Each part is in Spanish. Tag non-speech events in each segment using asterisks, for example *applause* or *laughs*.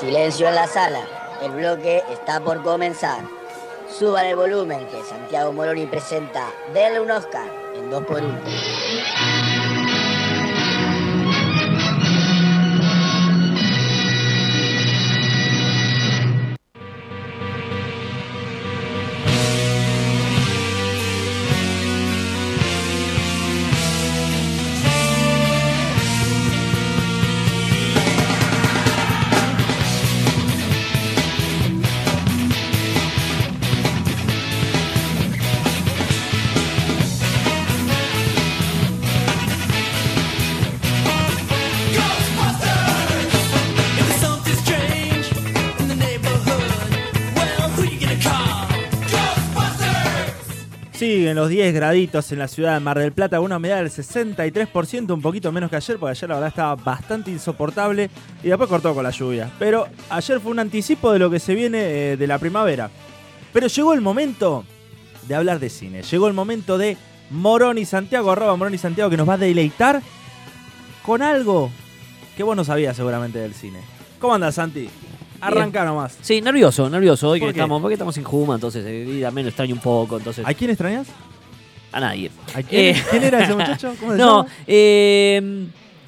Silencio en la sala. El bloque está por comenzar. Suban el volumen que Santiago Moroni presenta Denle un Oscar en 2x1. Siguen los 10 graditos en la ciudad de Mar del Plata, una humedad del 63%, un poquito menos que ayer, porque ayer la verdad estaba bastante insoportable y después cortó con la lluvia. Pero ayer fue un anticipo de lo que se viene eh, de la primavera. Pero llegó el momento de hablar de cine. Llegó el momento de Moroni Santiago, arroba Moroni Santiago, que nos va a deleitar con algo que vos no sabías seguramente del cine. ¿Cómo andas, Santi? Arranca nomás. Sí, nervioso, nervioso. Hoy ¿Por que qué? estamos, porque estamos en Juma, entonces eh, también lo extraño un poco, entonces ¿A quién extrañas? a nadie. ¿A quién, Eh. ¿Quién era ese *laughs* muchacho? ¿Cómo se No, llama? eh,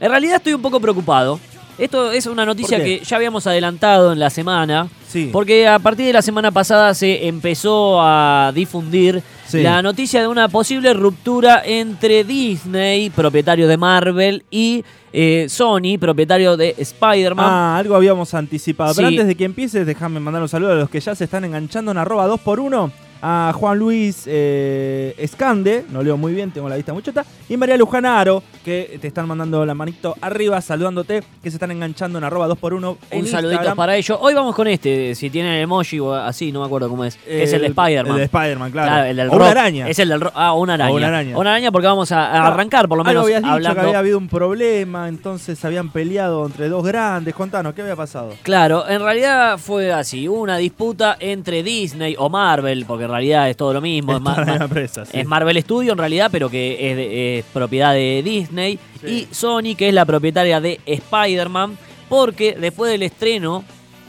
en realidad estoy un poco preocupado. Esto es una noticia que ya habíamos adelantado en la semana, Sí. porque a partir de la semana pasada se empezó a difundir Sí. la noticia de una posible ruptura entre Disney, propietario de Marvel, y eh, Sony, propietario de Spider-Man. Ah, algo habíamos anticipado. Pero antes de que empieces, déjame mandar un saludo a los que ya se están enganchando en arroba 2x1. A Juan Luis eh, Escande, no leo muy bien, tengo la vista muy chota. Y María Lujana Aro, que te están mandando la manito arriba, saludándote, que se están enganchando en arroba 2x1. en Un saludito para ellos. Hoy vamos con este, si tiene el emoji o así, no me acuerdo cómo es. es el de Spider-Man. El de Spider-Man, claro. Claro, el del o una araña. Es el del rock. Ah, una araña. O una araña. Una araña porque vamos a, arrancar, por lo Algo menos, dicho hablando. que había habido un problema, entonces habían peleado entre dos grandes. Contanos, ¿qué había pasado? Claro, en realidad fue así, una disputa entre Disney o Marvel, porque en realidad es todo lo mismo. Es es, ma- toda la ma- misma empresa, sí. es Marvel Studio en realidad, pero que es, de- es propiedad de Disney. Sí. Y Sony, que es la propietaria de Spider-Man, porque después del estreno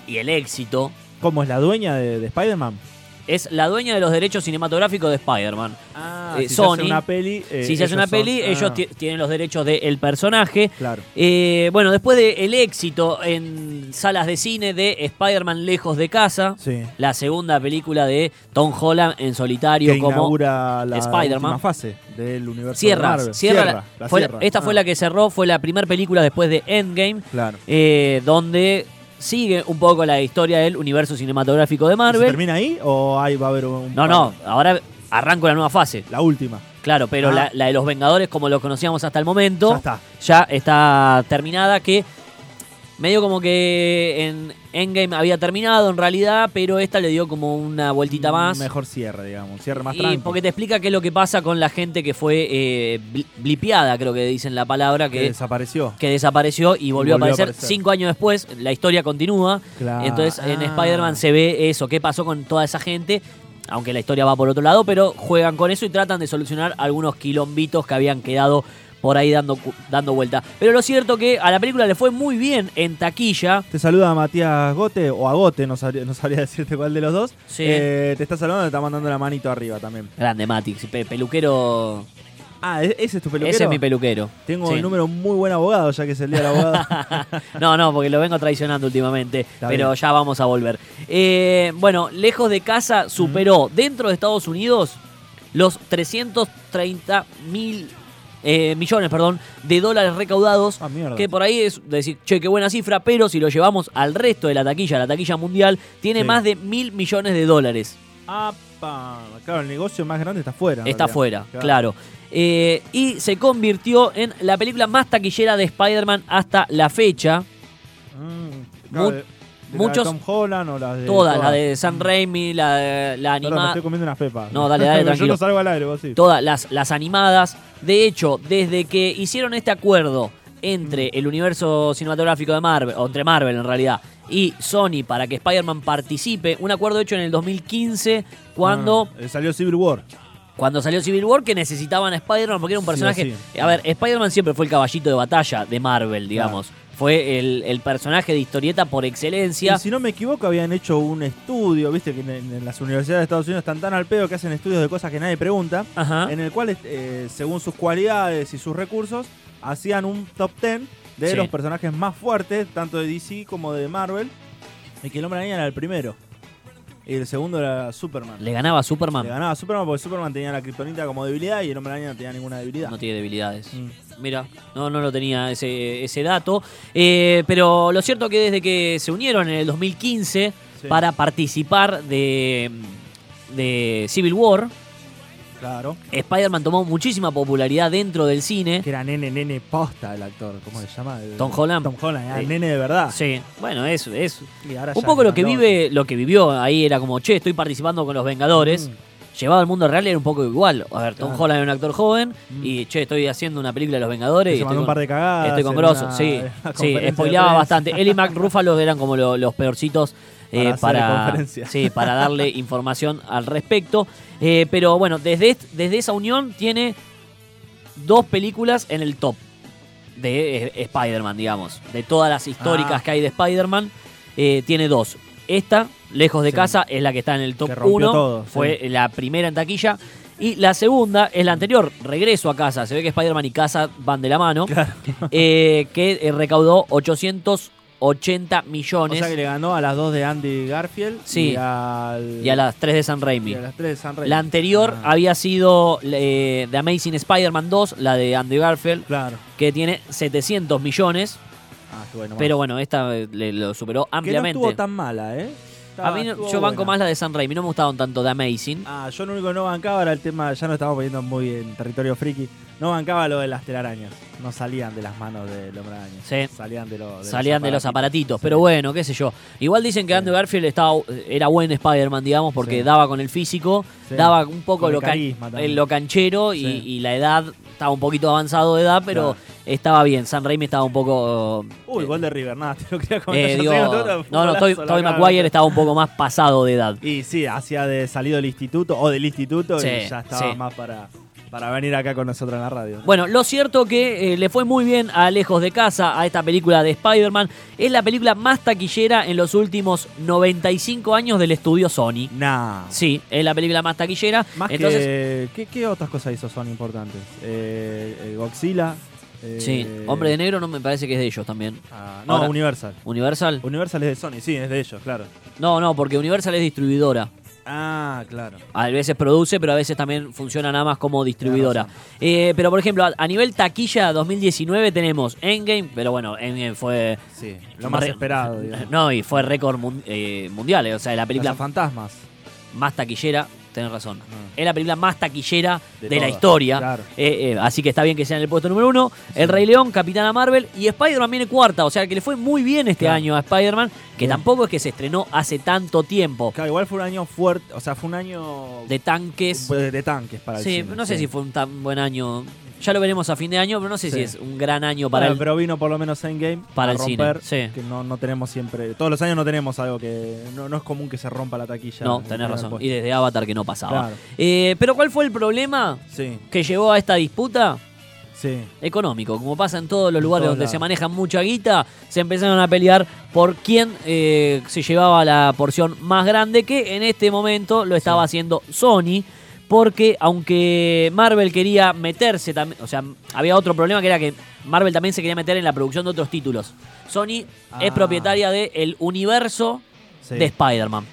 y el éxito, ¿Cómo es la dueña de, de Spider-Man? Es la dueña de los derechos cinematográficos de Spider-Man. Ah, Eh, si Sony, se hace una peli. eh, si se hace una peli, ah, ellos ti- tienen los derechos del personaje. Claro. Eh, bueno, después del éxito en salas de cine de Spider-Man Lejos de Casa, Sí. la segunda película de Tom Holland en solitario que como inaugura la Spider-Man. fase del universo cierra, de Marvel. la- la fue esta Ah, fue la que cerró, fue la primera película después de Endgame, Claro. eh, donde sigue un poco la historia del universo cinematográfico de ¿Y ¿Se Marvel. termina ahí o ahí va a haber un.? No, no, ahora arranco la nueva fase. La última. Claro, pero Ah. la, la de los Vengadores, como lo conocíamos hasta el momento, Ya está. ya está terminada, que medio como que en Endgame había terminado en realidad, pero esta le dio como una vueltita más. Mejor cierre, digamos. Cierre más y tranquilo. porque te explica qué es lo que pasa con la gente que fue eh, bli- blipeada, creo que dicen la palabra, que que, desapareció. que desapareció y volvió, volvió a aparecer. cinco años después. La historia continúa. Claro. Entonces en Ah. Spider-Man se ve eso, qué pasó con toda esa gente. Aunque la historia va por otro lado, pero juegan con eso y tratan de solucionar algunos quilombitos que habían quedado por ahí dando, dando vuelta. Pero lo cierto que a la película le fue muy bien en taquilla. Te saluda Matías Gote o Agote, no sabría, no sabría *laughs* decirte cuál de los dos. Sí. Eh, te está saludando, te está mandando la manito arriba también. Grande, Matix. pe- peluquero. Ah, ¿e- ¿ese es tu peluquero? Ese es mi peluquero. Tengo Sí. el número muy buen abogado, ya que es el día del abogado. *laughs* No, no, porque lo vengo traicionando últimamente, Está pero bien. ya vamos a volver. Eh, bueno, lejos de casa superó dentro de Estados Unidos los 330 mil eh, millones perdón, de dólares recaudados. Ah, mierda. Que por ahí es decir, che, qué buena cifra, pero si lo llevamos al resto de la taquilla, la taquilla mundial, tiene Sí. más de mil millones de dólares. Apa. Claro, el negocio más grande está afuera. Está realidad. fuera, claro. Eh, y se convirtió en la película más taquillera de Spider-Man hasta la fecha. Mm, claro, Mu- de- de la muchos- de Tom Holland o la de. Todas, la de Sam Raimi, la, de- la Perdón, me animada, estoy comiendo unas pepas. No, dale, dale, *laughs* Yo tranquilo. no salgo al aire, vos sí. todas las, las animadas. De hecho, desde que hicieron este acuerdo entre el universo cinematográfico de Marvel, o entre Marvel en realidad, y Sony para que Spider-Man participe, un acuerdo hecho en el 2015 cuando, Ah, eh, salió Civil War. cuando salió Civil War que necesitaban a Spider-Man porque era un personaje... sí. A ver, Spider-Man siempre fue el caballito de batalla de Marvel, digamos. Fue el, el personaje de historieta por excelencia. Y si no me equivoco, habían hecho un estudio, viste que en, en las universidades de Estados Unidos están tan al pedo que hacen estudios de cosas que nadie pregunta, Ajá. en el cual, eh, según sus cualidades y sus recursos, hacían un top 10 de Sí. los personajes más fuertes, tanto de DC como de Marvel, y que el hombre araña era el primero. Y el segundo era Superman. Le ganaba a Superman. Le ganaba a Superman porque Superman tenía la kriptonita como debilidad y el hombre araña no tenía ninguna debilidad. No tiene debilidades. Mm. Mira, no, no lo tenía ese, ese dato. Eh, pero lo cierto que desde que se unieron en el 2015 Sí. para participar de, de Civil War, Claro. Spider-Man tomó muchísima popularidad dentro del cine. Que era nene, nene posta el actor. ¿Cómo se llama? El- Tom Holland. Tom Holland, era Sí. nene de verdad. Sí, bueno, es, es un poco lo que vive, lo que vivió ahí era como, che, estoy participando con los Vengadores. Mm. Llevado al mundo real era un poco igual. A ver, Tom Claro. Holland era un actor joven Mm. y, che, estoy haciendo una película de los Vengadores. Y estoy mandó un con- par de cagadas. Estoy con Grosso, sí. *laughs* Sí, spoileaba bastante. Él y Mac Ruffalo eran como lo- los peorcitos eh, para, sí, para *laughs* darle información al respecto. Eh, pero bueno, desde, desde esa unión tiene dos películas en el top de eh, Spider-Man, digamos. De todas las históricas que hay de Spider-Man, tiene dos. Esta, Lejos de. Casa, es la que está en el top 1. Fue la primera en taquilla. Y la segunda es la anterior, Regreso a Casa. Se ve que Spider-Man y Casa van de la mano. Que recaudó 800 80 millones. O sea que le ganó a las dos de Andy Garfield sí, y, a las tres de San Raimi. Y a las tres de San Raimi. La anterior ah. había sido eh, The Amazing Spider-Man 2, la de Andy Garfield, claro. que tiene 700 millones. Ah, qué bueno, pero bueno, esta eh, le, lo superó ampliamente. Que no estuvo tan mala, ¿eh? A mí no, yo banco más la de San Raimi, no me gustaban tanto The Amazing. Ah, yo lo único que no bancaba era el tema, ya no estamos poniendo muy en territorio friki, no bancaba lo de las telarañas. No salían de las manos del hombre araña. Sí. Salían de, lo- de Salían de los aparatitos, Sí. pero bueno, qué sé yo. Igual dicen que Sí. Andrew Garfield estaba, era buen Spider-Man, digamos, porque daba con el físico, daba un poco lo, carisma eh, lo canchero y, la edad estaba un poquito avanzado de edad, pero Claro. estaba bien. San Raimi estaba un poco. Uy, eh, gol de River, nada, te lo quería comentar. eh, digo, *laughs* que no no, no, Toby. Maguire estaba un poco más pasado de edad. Y sí, hacía de salido del instituto o del instituto y ya estaba más para, para venir acá con nosotros en la radio. Bueno, lo cierto que eh, le fue muy bien a Lejos de Casa, a esta película de Spider-Man. Es la película más taquillera en los últimos 95 años del estudio Sony. Nah. Sí, es la película más taquillera. Más Entonces, que. ¿qué, qué otras cosas hizo son importantes? Eh, eh, Godzilla. eh, sí, Hombre de Negro no me parece que es de ellos también. ah, no, Ahora- Universal. ¿Universal? Universal es de Sony, sí, es de ellos, claro. No, no, porque Universal es distribuidora. Ah, claro. A veces produce, pero a veces también funciona nada más como distribuidora. Eh, pero por ejemplo, a, a nivel taquilla 2019 tenemos Endgame, pero bueno, Endgame fue... Sí, lo más esperado, *laughs* digamos. No, y fue récord mun- eh, mundial, eh, o sea, la película fantasmas. más taquillera, tenés razón. Ah. Es la película más taquillera de, De la historia. claro. Eh, eh, así que está bien que sea en el puesto número uno. El Rey León, Capitana Marvel y Spider-Man viene cuarta. O sea que le fue muy bien este Claro. año a Spider-Man, que Sí. tampoco es que se estrenó hace tanto tiempo. Claro, igual fue un año fuerte, o sea, fue un año De tanques. de, de tanques para el Sí, cine, no sé si fue un tan buen año. Ya lo veremos a fin de año, pero no sé Sí. si es un gran año para Bueno, el. pero vino por lo menos Endgame Para a el cine, sí. que no, no tenemos siempre, todos los años no tenemos algo que, no, no es común que se rompa la taquilla. No, tenés razón. puesto. Y desde Avatar que no pasaba. Claro. Eh, pero ¿cuál fue el problema Sí, que llevó a esta disputa? sí. económico. Como pasa en todos los lugares donde se maneja mucha guita, se empezaron a pelear por quién eh, se llevaba la porción más grande, que en este momento lo estaba haciendo Sony. Porque aunque Marvel quería meterse también, o sea, había otro problema que era que Marvel también se quería meter en la producción de otros títulos. Sony es Ah. propietaria del universo sí. de Spider-Man.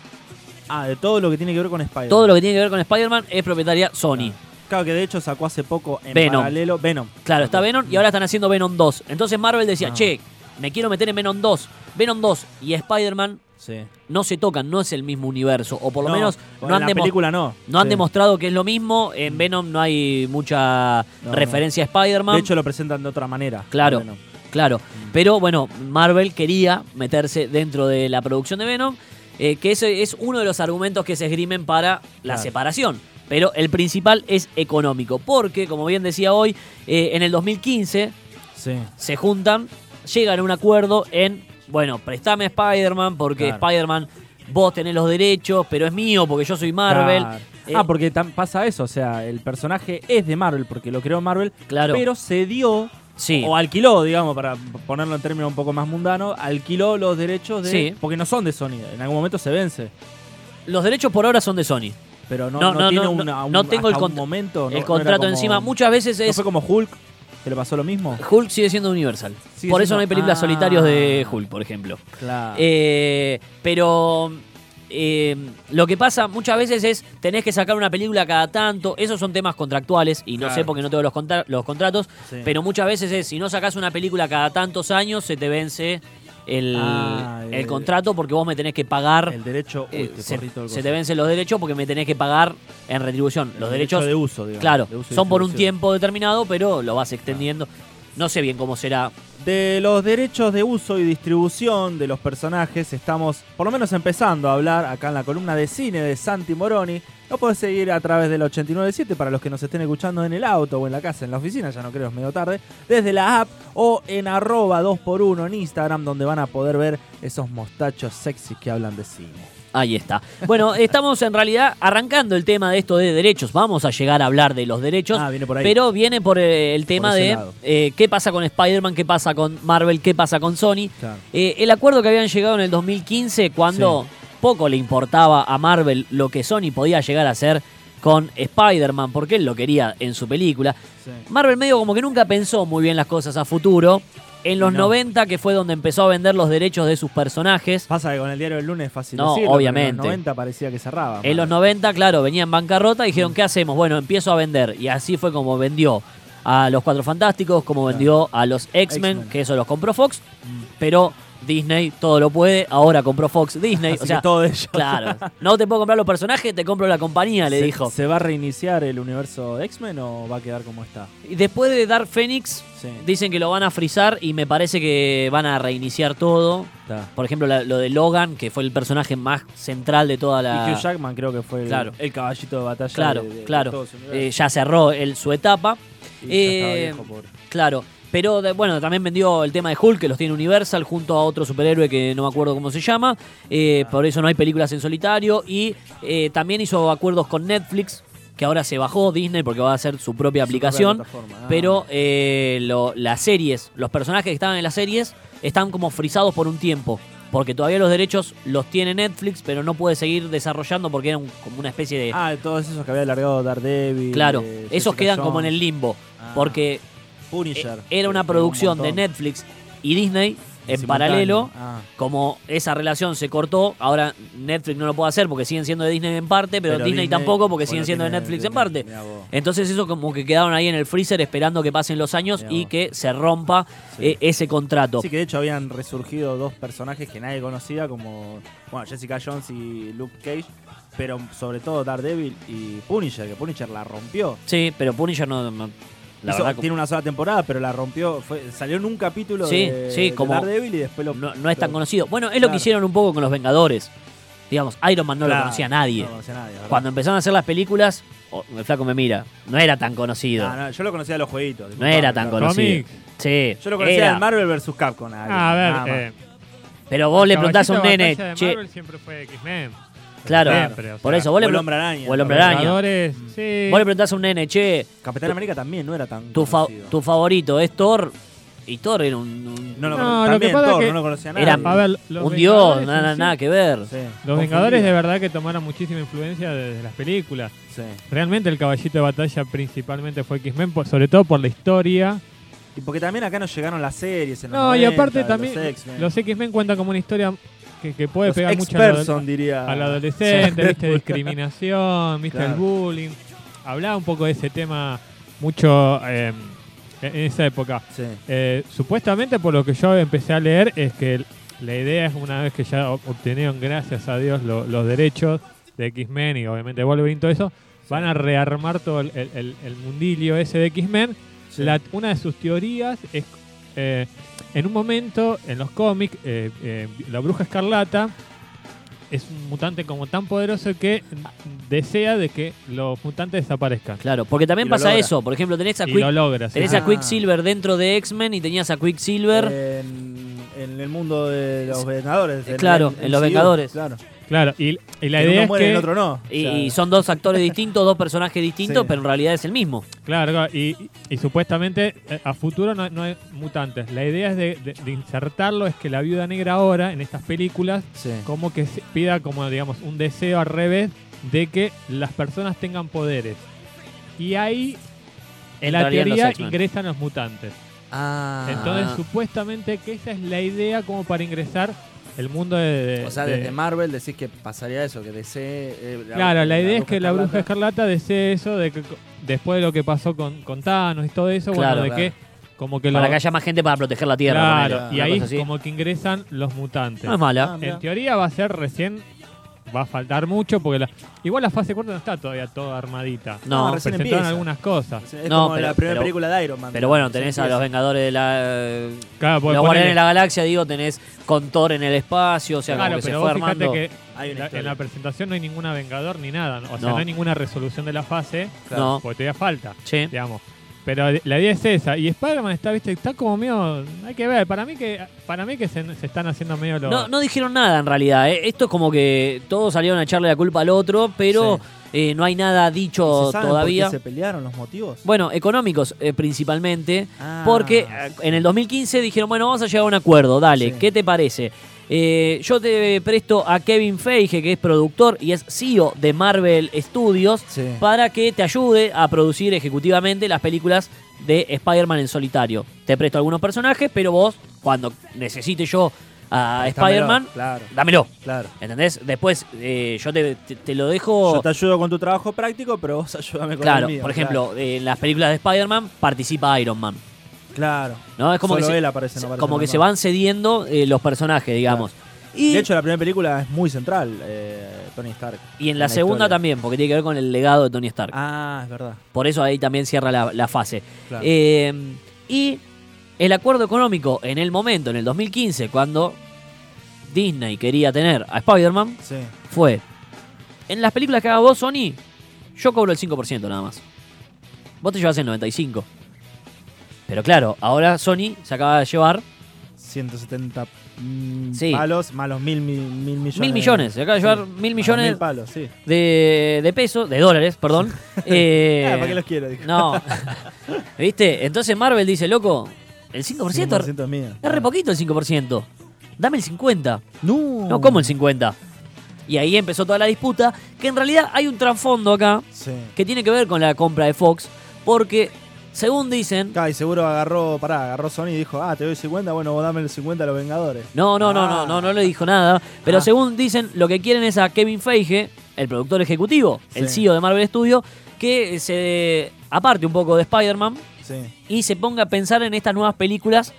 Ah, de todo lo que tiene que ver con Spider. Todo lo que tiene que ver con Spider-Man es propietaria Sony. Claro que de hecho sacó hace poco en Venom. paralelo Venom. Claro, está Venom y ahora están haciendo Venom 2. Entonces Marvel decía, Ah. che, me quiero meter en Venom 2. Venom 2 y Spider-Man Sí. no se tocan, no es el mismo universo. O por lo No, menos en no han, la película no. no han Sí. demostrado que es lo mismo. En Venom no hay mucha No, referencia a Spider-Man. De hecho lo presentan de otra manera. Claro. Claro, pero bueno, Marvel quería meterse dentro de la producción de Venom, eh, que ese es uno de los argumentos que se esgrimen para la Claro. separación. Pero el principal es económico, porque como bien decía hoy, eh, en el 2015 Sí. se juntan, llegan a un acuerdo en, bueno, prestame a Spider-Man porque Claro. Spider-Man vos tenés los derechos, pero es mío porque yo soy Marvel. Claro. Eh, ah, porque pasa eso, o sea, el personaje es de Marvel porque lo creó Marvel, Claro. pero se dio Sí. O alquiló, digamos, para ponerlo en términos un poco más mundanos, alquiló los derechos de. Sí. Porque no son de Sony, en algún momento se vence. Los derechos por ahora son de Sony. Pero no, No, no, no, tiene no, una, un, no tengo el un momento. el contrato encima. Muchas veces ¿No es. fue como Hulk? ¿Que le pasó lo mismo? Hulk sigue siendo Universal. Sigue por eso no hay películas Ah. solitarios de Hulk, por ejemplo. Claro. Eh, pero eh, lo que pasa muchas veces es tenés que sacar una película cada tanto. Esos son temas contractuales y no Claro. sé porque no tengo los, contra- los contratos. Sí. Pero muchas veces es si no sacás una película cada tantos años se te vence el, Ah, el el- contrato porque vos me tenés que pagar. el derecho. Uy, eh, se, te vencen los derechos porque me tenés que pagar en retribución. El Los derecho derechos de uso, digamos. Claro, de uso y son por un tiempo determinado, pero lo vas extendiendo. No sé bien cómo será. De los derechos de uso y distribución de los personajes estamos por lo menos empezando a hablar acá en la columna de cine de Santi Moroni. Lo podés seguir a través del 897 para los que nos estén escuchando en el auto o en la casa, en la oficina, ya no creo, es medio tarde, desde la app o en arroba 2x1 en Instagram donde van a poder ver esos mostachos sexys que hablan de cine. Ahí está. Bueno, *laughs* estamos en realidad arrancando el tema de esto de derechos. Vamos a llegar a hablar de los derechos. Ah, viene por ahí. Pero viene por eh, el tema de eh, qué pasa con Spider-Man, qué pasa con Marvel, qué pasa con Sony. Claro. Eh, el acuerdo que habían llegado en el 2015 cuando poco le importaba a Marvel lo que Sony podía llegar a hacer con Spider-Man, porque él lo quería en su película. Sí. Marvel medio como que nunca pensó muy bien las cosas a futuro. En los No. 90, que fue donde empezó a vender los derechos de sus personajes. Pasa que con el diario del lunes es fácil No, decirlo, obviamente. En los 90 parecía que cerraba. En los 90, claro, venía en bancarrota y dijeron, ¿qué hacemos? Bueno, empiezo a vender. Y así fue como vendió a los Cuatro Fantásticos, como vendió a los X-Men, X-Men. que eso los compró Fox. Pero Disney todo lo puede, ahora compró Fox Disney. Así o sea, que todo ello. claro, no te puedo comprar los personajes, te compro la compañía, le ¿Se- dijo. ¿Se va a reiniciar el universo de X-Men o va a quedar como está? Y después de Dark Phoenix, Sí. dicen que lo van a frizar y me parece que van a reiniciar todo. Está. Por ejemplo, la- lo de Logan, que fue el personaje más central de toda la... Y Hugh Jackman creo que fue el, Claro. el caballito de batalla Claro, de, claro. Eh, ya cerró el, su etapa. Y ya eh, viejo, pobre. Claro. Pero de- bueno, también vendió el tema de Hulk, que los tiene Universal, junto a otro superhéroe que no me acuerdo cómo se llama. Eh. Por eso no hay películas en solitario. Y eh, también hizo acuerdos con Netflix, que ahora se bajó Disney porque va a hacer su propia Su aplicación. propia. Ah. Pero eh, lo- las series, los personajes que estaban en las series, están como frisados por un tiempo. Porque todavía los derechos los tiene Netflix, pero no puede seguir desarrollando porque era un- como una especie de. Ah, de todos esos que había alargado Daredevil. claro, esos quedan como en el limbo. Ah. Porque Punisher. eh, era una un producción de. Netflix y Disney en paralelo. Ah, Como esa relación se cortó, ahora Netflix no lo puede hacer porque siguen siendo de Disney en parte, pero, pero Disney, tampoco porque siguen siendo de Netflix en parte. Entonces eso como que quedaron ahí en el freezer esperando que pasen los años y que se rompa Sí. eh, ese contrato. Sí, que de hecho habían resurgido dos personajes que nadie conocía, como bueno, Jessica Jones y Luke Cage, pero sobre todo Daredevil y Punisher, que Punisher la rompió. Sí, pero Punisher no... no- la Hizo- verdad, tiene una sola temporada, pero la rompió. Fue, salió en un capítulo Sí, de, sí, de como- Daredevil y después lo. no, no es tan lo- conocido. Bueno, es lo que hicieron un poco con los Vengadores. Digamos, Iron Man no lo conocía nadie. No lo conocía nadie. Cuando empezaron a hacer las películas, oh, el flaco me mira, no era tan conocido. No, no, yo lo conocía de los jueguitos. No era tan conocido. Sí. Yo lo conocía era. de Marvel vs. Capcom. Ah, a ver, eh, Pero vos le preguntás a un nene, che, Marvel siempre fue X-Men. Claro, Siempre, o por sea, eso, vos le, o el Hombre Araña. o el Hombre Los Araña. Vengadores, sí. vos le preguntás a un nene, che, Capitán América también no era tan tu, fa- conocido. tu favorito es Thor. Y Thor era un, un, No, lo No, cono- lo también que pasa Thor, que no lo conocía nadie. era- A ver, los un dios, nada, sí- nada que ver. Sí, Los Vengadores de verdad que tomaron muchísima influencia desde las películas. Sí. Realmente el caballito de batalla principalmente fue X-Men, sobre todo por la historia. Y porque también acá nos llegaron las series. En los No, y 90, aparte de también Los los X-Men cuentan como una historia que, que puede Los pegar mucho X-Person, diría. al adolescente, *laughs* viste, discriminación, viste, Claro. el bullying. Hablaba un poco de ese tema mucho eh, en esa época. Sí. Eh, supuestamente, por lo que yo empecé a leer, es que la idea es una vez que ya ob- obtenieron, gracias a Dios, lo- los derechos de X-Men y obviamente Wolverine y todo eso, van a rearmar todo el, el- mundilio ese de X-Men. Sí. Una de sus teorías es, eh, en un momento, en los cómics, eh, eh, la bruja escarlata es un mutante como tan poderoso que desea de que los mutantes desaparezcan. Claro, porque también Y lo pasa logra. eso. Por ejemplo, tenés a, Y Quick- lo logra. sí. tenés Ah. a Quicksilver dentro de X-Men y tenías a Quicksilver. En, en el mundo de los Vengadores. en Claro, en los MCU, Vengadores. Claro. Claro, y, y la Que idea uno es muere y que... el otro no. Y, O sea, y son dos actores distintos, dos personajes distintos, Sí. pero en realidad es el mismo. Claro, claro, y, y supuestamente eh, a futuro no, no hay mutantes. La idea es de, de- de insertarlo, es que la viuda negra ahora, en estas películas, sí. como que pida como, digamos, un deseo al revés de que las personas tengan poderes. Y ahí, en la los teoría, ingresan los mutantes. Ah. Entonces, supuestamente que esa es la idea como para ingresar el mundo de... de- O sea, de- desde Marvel decís que pasaría eso, que DC... eh, Claro, la idea es que la bruja Escarlata- desee eso, de que después de lo que pasó con, con Thanos y todo eso, Claro, bueno, de claro. que como que lo... Para que haya más gente para proteger la Tierra. Claro, y ahí como que ingresan los mutantes. No es mala. Ah, en teoría va a ser recién, va a faltar mucho porque la- igual la fase corta no está todavía toda armadita. No, No, recién Presentaron empieza. algunas cosas. Es No, como pero- la primera pero- película de Iron Man. Pero bueno, tenés a los. Vengadores de la. Claro, los Guardianes de la Galaxia, digo, tenés con Thor en el espacio, o sea, claro, como que se pero fue vos fíjate armando. que Hay una la- en la presentación no hay ninguna Vengador ni nada. ¿no? O sea, No. no, hay ninguna resolución de la fase No, porque todavía falta, sí. digamos. Pero la idea es esa. Y Spider-Man está, viste, está como medio... Hay que ver. Para mí que para mí que se, se están haciendo medio los... No, no dijeron nada en realidad. ¿eh? Esto es como que todos salieron a echarle la culpa al otro, pero eh, no hay nada dicho ¿Se saben todavía. por qué se pelearon los motivos? Bueno, económicos eh, principalmente, Ah, porque eh, en el 2015 dijeron, bueno, vamos a llegar a un acuerdo, dale, Sí. ¿qué te parece? Eh, yo te presto a Kevin Feige, que es productor y es CEO de Marvel Studios, Sí. para que te ayude a producir ejecutivamente las películas de Spider-Man en solitario. Te presto algunos personajes, pero vos, cuando necesite yo a Spider-Man, Claro, dámelo. claro. ¿Entendés? Después eh, yo te, te- te lo dejo... Yo te ayudo con tu trabajo práctico, pero vos *laughs* ayúdame con Claro, el mío. por ejemplo, en las películas de Spider-Man participa Iron Man. Claro. ¿no? Es como Solo que, se, aparece, no aparece como que se van cediendo eh, los personajes, digamos. Y, De hecho, la primera película es muy central, eh, Tony Stark. y en la, la segunda historia. también, porque tiene que ver con el legado de Tony Stark. Ah, es verdad. Por eso ahí también cierra la, la fase. Claro. Eh, y el acuerdo económico en el momento, en el 2015, cuando Disney quería tener a Spider-Man, sí. fue, en las películas que haga vos, Sony, yo cobro el 5% nada más. Vos te llevas el 95%. Pero claro, ahora Sony se acaba de llevar 170 mm, Sí. palos más los mil, mil, mil millones. mil millones. Se acaba de llevar mil millones Mil palos, sí. de, de pesos, de dólares, perdón. *laughs* *laughs* Eh, Ah, ¿Para qué los quiero? No. *laughs* ¿Viste? Entonces Marvel dice, loco, el 5%, 100% es mío. es re poquito el 5%. Dame el 50%. No. No como el 50%. Y ahí empezó toda la disputa, que en realidad hay un trasfondo acá Sí. que tiene que ver con la compra de Fox, porque según dicen, Claro, y seguro agarró, pará, agarró Sony y dijo, ah, te doy 50, bueno, vos dame el 50 a los Vengadores. no, no, no, Ah. no, no, no le dijo nada, pero Ah. según dicen, lo que quieren es a Kevin Feige, el productor ejecutivo, el. CEO de Marvel Studios, que se aparte un poco de Spider-Man Sí. y se ponga a pensar en estas nuevas películas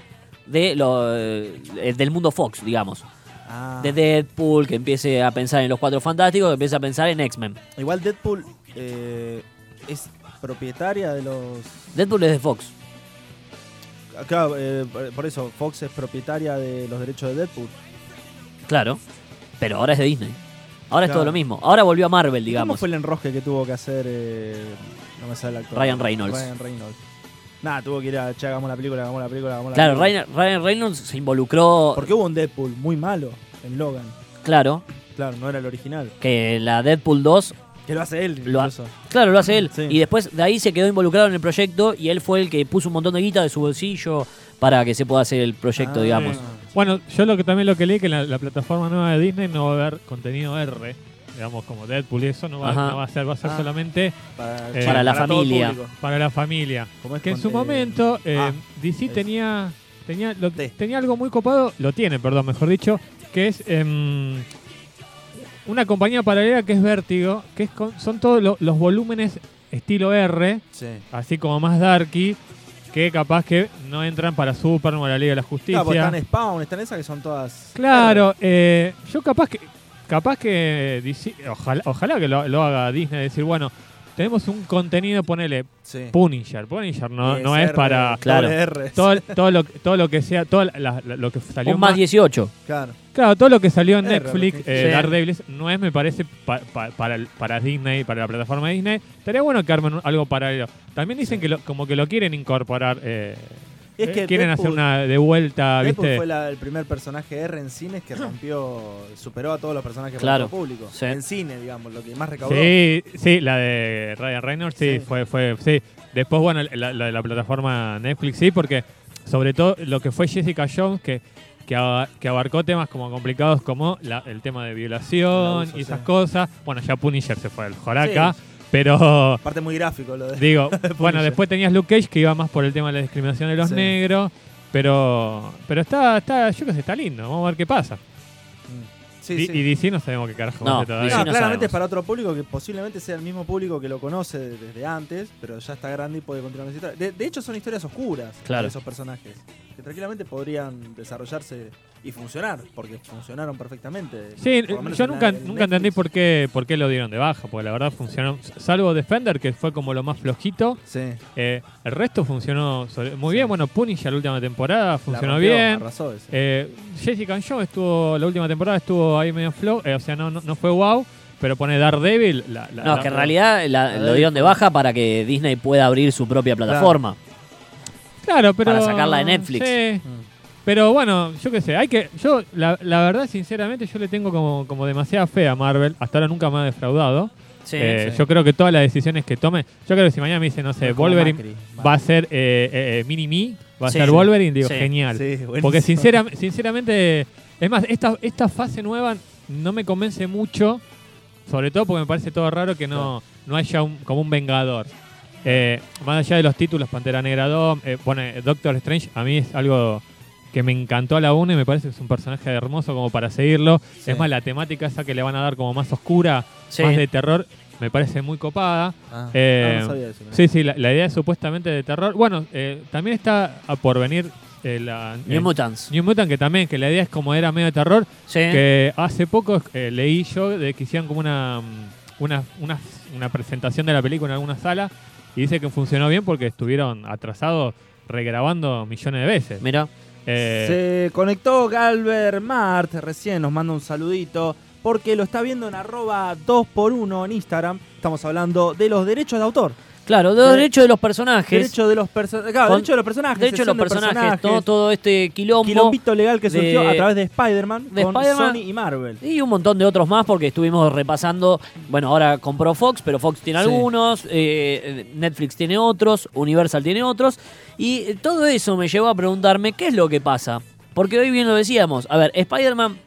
de lo, eh, del mundo Fox, digamos. Ah. De Deadpool, que empiece a pensar en los Cuatro Fantásticos, que empiece a pensar en X-Men. Igual Deadpool eh, es propietaria de los... Deadpool es de Fox. Claro, eh, por- eso, Fox es propietaria de los derechos de Deadpool. Claro, pero ahora es de Disney. Ahora es Claro. todo lo mismo. Ahora volvió a Marvel, ¿Cómo digamos. fue el enrosque que tuvo que hacer, eh, no me sale el actor? Ryan Reynolds. Ryan Reynolds. Nada, tuvo que ir a, che, hagamos la película, hagamos la película, hagamos la Claro, película. Ryan, Ryan Reynolds se involucró. Porque hubo un Deadpool muy malo en Logan. Claro, Claro, no era el original. que la Deadpool 2, Que lo hace él, Lo ha- claro, lo hace él. Sí. Y después de ahí se quedó involucrado en el proyecto y él fue el que puso un montón de guita de su bolsillo para que se pueda hacer el proyecto, Ah. digamos. Bueno, yo lo que también lo que leí que la, la plataforma nueva de Disney no va a haber contenido R, digamos como Deadpool y eso no va, Ajá. no va a ser, va a ser Ah. solamente Para, Eh, Para la familia. para la familia. Como es Que en su eh, momento eh, ah, DC es- tenía tenía lo- tenía algo muy copado, lo tiene, perdón, mejor dicho, que es em, una compañía paralela que es Vértigo, que es con- son todos lo- los volúmenes estilo R, Sí. así como más darky, que capaz que no entran para Superman o la Liga de la Justicia. Claro, están Spawn, están esas que son todas. Claro, eh, yo capaz que capaz que ojalá, ojalá que lo, lo haga Disney, decir, bueno, tenemos un contenido, ponele Sí. Punisher. Punisher no, Y no es R, para Claro. todo, todo, lo, todo lo que sea, todo la- la- lo que salió Un más- 18. Claro. Claro, todo lo que salió en Netflix, sí. eh, Sí. Daredevil, no es, me parece, pa- pa- para, Disney, para la plataforma de Disney. Estaría bueno que armen algo paralelo. También dicen que lo- como que lo quieren incorporar. eh, Es que Eh, quieren hacer una de vuelta, Deadpool ¿viste? fue la- el primer personaje R en cines que rompió, superó a todos los personajes Claro, para el público. sí. En cine, digamos, lo que más recaudó. Sí, sí, la de Ryan Reynolds, sí, Sí. fue, fue, sí. Después, bueno, la, la de la plataforma Netflix, sí, porque sobre todo lo que fue Jessica Jones, que, que, aba- que abarcó temas como complicados como la- el tema de violación abuso, y esas sí. cosas. Bueno, ya Punisher se fue al Joraca, pero Aparte muy gráfico lo de... digo, *laughs* bueno, después tenías Luke Cage que iba más por el tema de la discriminación de los Sí. negros, pero pero está, está, yo qué sé, está lindo, vamos a ver qué pasa. Sí, sí. Y DC no sabemos qué carajo No, todavía. DC No, no claramente sabemos. es para otro público que posiblemente sea el mismo público que lo conoce desde antes, pero ya está grande y puede continuar la historia. De, de hecho, son historias oscuras Claro. de esos personajes, que tranquilamente podrían desarrollarse y funcionar, porque funcionaron perfectamente. Sí, menos yo en la- nunca, en nunca entendí por qué, por qué lo dieron de baja, porque la verdad funcionó. Salvo Defender, que fue como lo más flojito. Sí. eh, el resto funcionó muy bien. Bueno, Punisher la última temporada funcionó La rompió, bien. Eh, Jessica Jones estuvo, la última temporada estuvo ahí medio flow. eh, o sea, no, no, no fue wow. Pero pone Daredevil. La, la- No, la- que en realidad la- la lo dieron de baja para que Disney pueda abrir su propia plataforma. Claro, pero. para sacarla de Netflix. Sí. Mm. Pero bueno, yo qué sé, hay que. Yo, la, la verdad, sinceramente, yo le tengo como, como demasiada fe a Marvel. Hasta ahora nunca me ha defraudado. Sí, Eh, sí. Yo creo que todas las decisiones que tome, yo creo que si mañana me dice, no sé, como Wolverine Macri. va a ser eh, eh, eh, Mini Me, va a Sí, ser. Wolverine, digo, genial. Porque sincera- sinceramente, es más, esta, esta fase nueva no me convence mucho, sobre todo porque me parece todo raro que no, no haya un, como un vengador. Eh, más allá de los títulos, Pantera Negra 2, eh, pone Doctor Strange, a mí es algo que me encantó a la 1 y me parece que es un personaje hermoso como para seguirlo. Sí. Es más, la temática esa que le van a dar como más oscura, Sí. más de terror, me parece muy copada. Ah, Eh, no, no sabía eso. Sí, sí, la, la idea es supuestamente de terror. Bueno, eh, también está a por venir eh, la New eh, Mutants. New Mutant, que también, que la idea es como era medio de terror, Sí. que hace poco eh, leí yo de que hicieron como una, mm, una, una, una presentación de la película en alguna sala y dice que funcionó bien porque estuvieron atrasados regrabando millones de veces. Mira. Eh, Se conectó Galber Mart, recién nos manda un saludito, porque lo está viendo en arroba 2x1 en Instagram. Estamos hablando de los derechos de autor. Claro, de los De- los personajes. Derecho de los personajes. Claro, Con- derecho de los personajes. Derecho de los personajes, todo, todo este quilombo. Quilombito legal que surgió de- a través de Spider-Man de con Spider-Man. Sony y Marvel. Y un montón de otros más porque estuvimos repasando. Bueno, ahora compró Fox, pero Fox tiene Sí. algunos, eh, Netflix tiene otros, Universal tiene otros. Y eh, todo eso me llevó a preguntarme qué es lo que pasa. Porque hoy bien lo decíamos. A ver, Spider-Man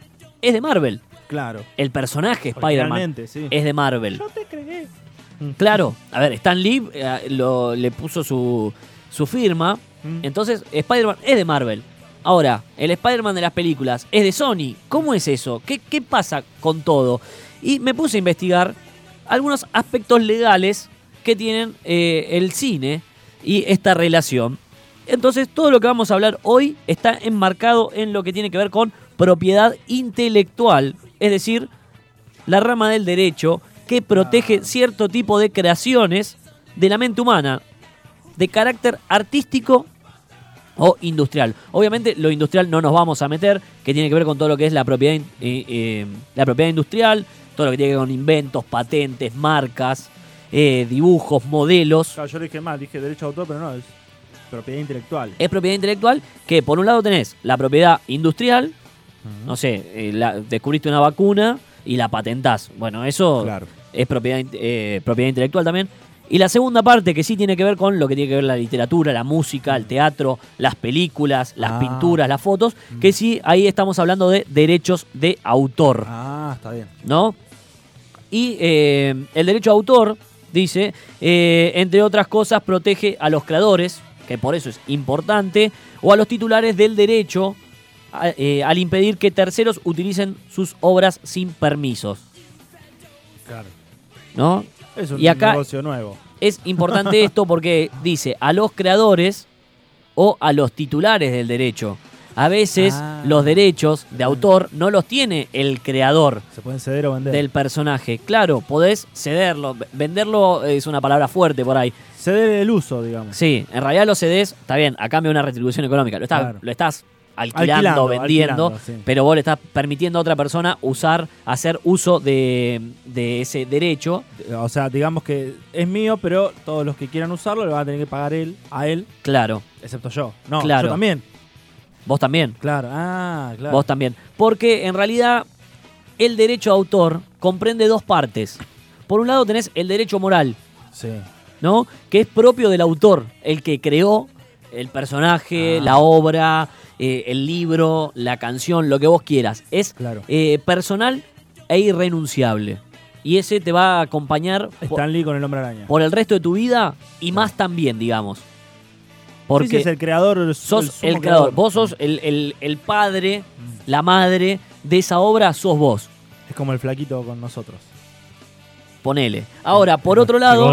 es de Marvel. Claro. El personaje Spider-Man sí. es de Marvel. Claro, a ver, Stan Lee eh, lo- le puso su, su firma. Entonces, Spider-Man es de Marvel. Ahora, el Spider-Man de las películas es de Sony. ¿Cómo es eso? ¿Qué, qué pasa con todo? Y me puse a investigar algunos aspectos legales que tienen eh, el cine y esta relación. Entonces, todo lo que vamos a hablar hoy está enmarcado en lo que tiene que ver con propiedad intelectual, es decir, la rama del derecho que protege cierto tipo de creaciones de la mente humana, de carácter artístico o industrial. Obviamente lo industrial no nos vamos a meter, que tiene que ver con todo lo que es la propiedad, eh, eh, la propiedad industrial, todo lo que tiene que ver con inventos, patentes, marcas, eh, dibujos, modelos. Claro, yo dije mal, dije derecho de autor, pero no, es propiedad intelectual. Es propiedad intelectual que por un lado tenés la propiedad industrial, no sé, eh, la- descubriste una vacuna y la patentás. Bueno, eso Claro. es propiedad, eh, propiedad intelectual también. Y la segunda parte, que sí tiene que ver con lo que tiene que ver la literatura, la música, el teatro, las películas, las Ah. pinturas, las fotos, que sí, ahí estamos hablando de derechos de autor, Ah, está bien. ¿no? Y eh, el derecho de autor, dice, eh, entre otras cosas, protege a los creadores, que por eso es importante, o a los titulares del derecho, eh, al impedir que terceros utilicen sus obras sin permisos, Claro. ¿no? Es un Y acá- negocio nuevo. Es importante esto porque dice a los creadores o a los titulares del derecho. A veces Ah. los derechos de autor no los tiene el creador Se pueden ceder o vender. del personaje. Claro, podés cederlo. Venderlo es una palabra fuerte por ahí. Ceder el uso, digamos. Sí, en realidad lo cedes, está bien, a cambio de una retribución económica. Lo estás, Claro. lo estás alquilando, Alquilando, vendiendo, alquilando, sí. pero vos le estás permitiendo a otra persona usar, hacer uso de, de ese derecho. O sea, digamos que es mío, pero todos los que quieran usarlo le van a tener que pagar él, a él, Claro, excepto yo. No, Claro. yo también. vos también. Claro, ah, claro. Vos también. Porque en realidad el derecho de autor comprende dos partes. Por un lado tenés el derecho moral, Sí. ¿no? Que es propio del autor, el que creó el personaje, Ah. la obra, eh, el libro, la canción, lo que vos quieras. Es Claro. eh, personal e irrenunciable. Y ese te va a acompañar po- Stan Lee con el hombre araña. por el resto de tu vida y más también, digamos. Porque Sí, sí, es el creador. el- sos el creador, vos sos el, el- el padre, Mm. la madre de esa obra, sos vos. Es como el flaquito con nosotros. Ponele. Ahora, por otro ¿Y lado,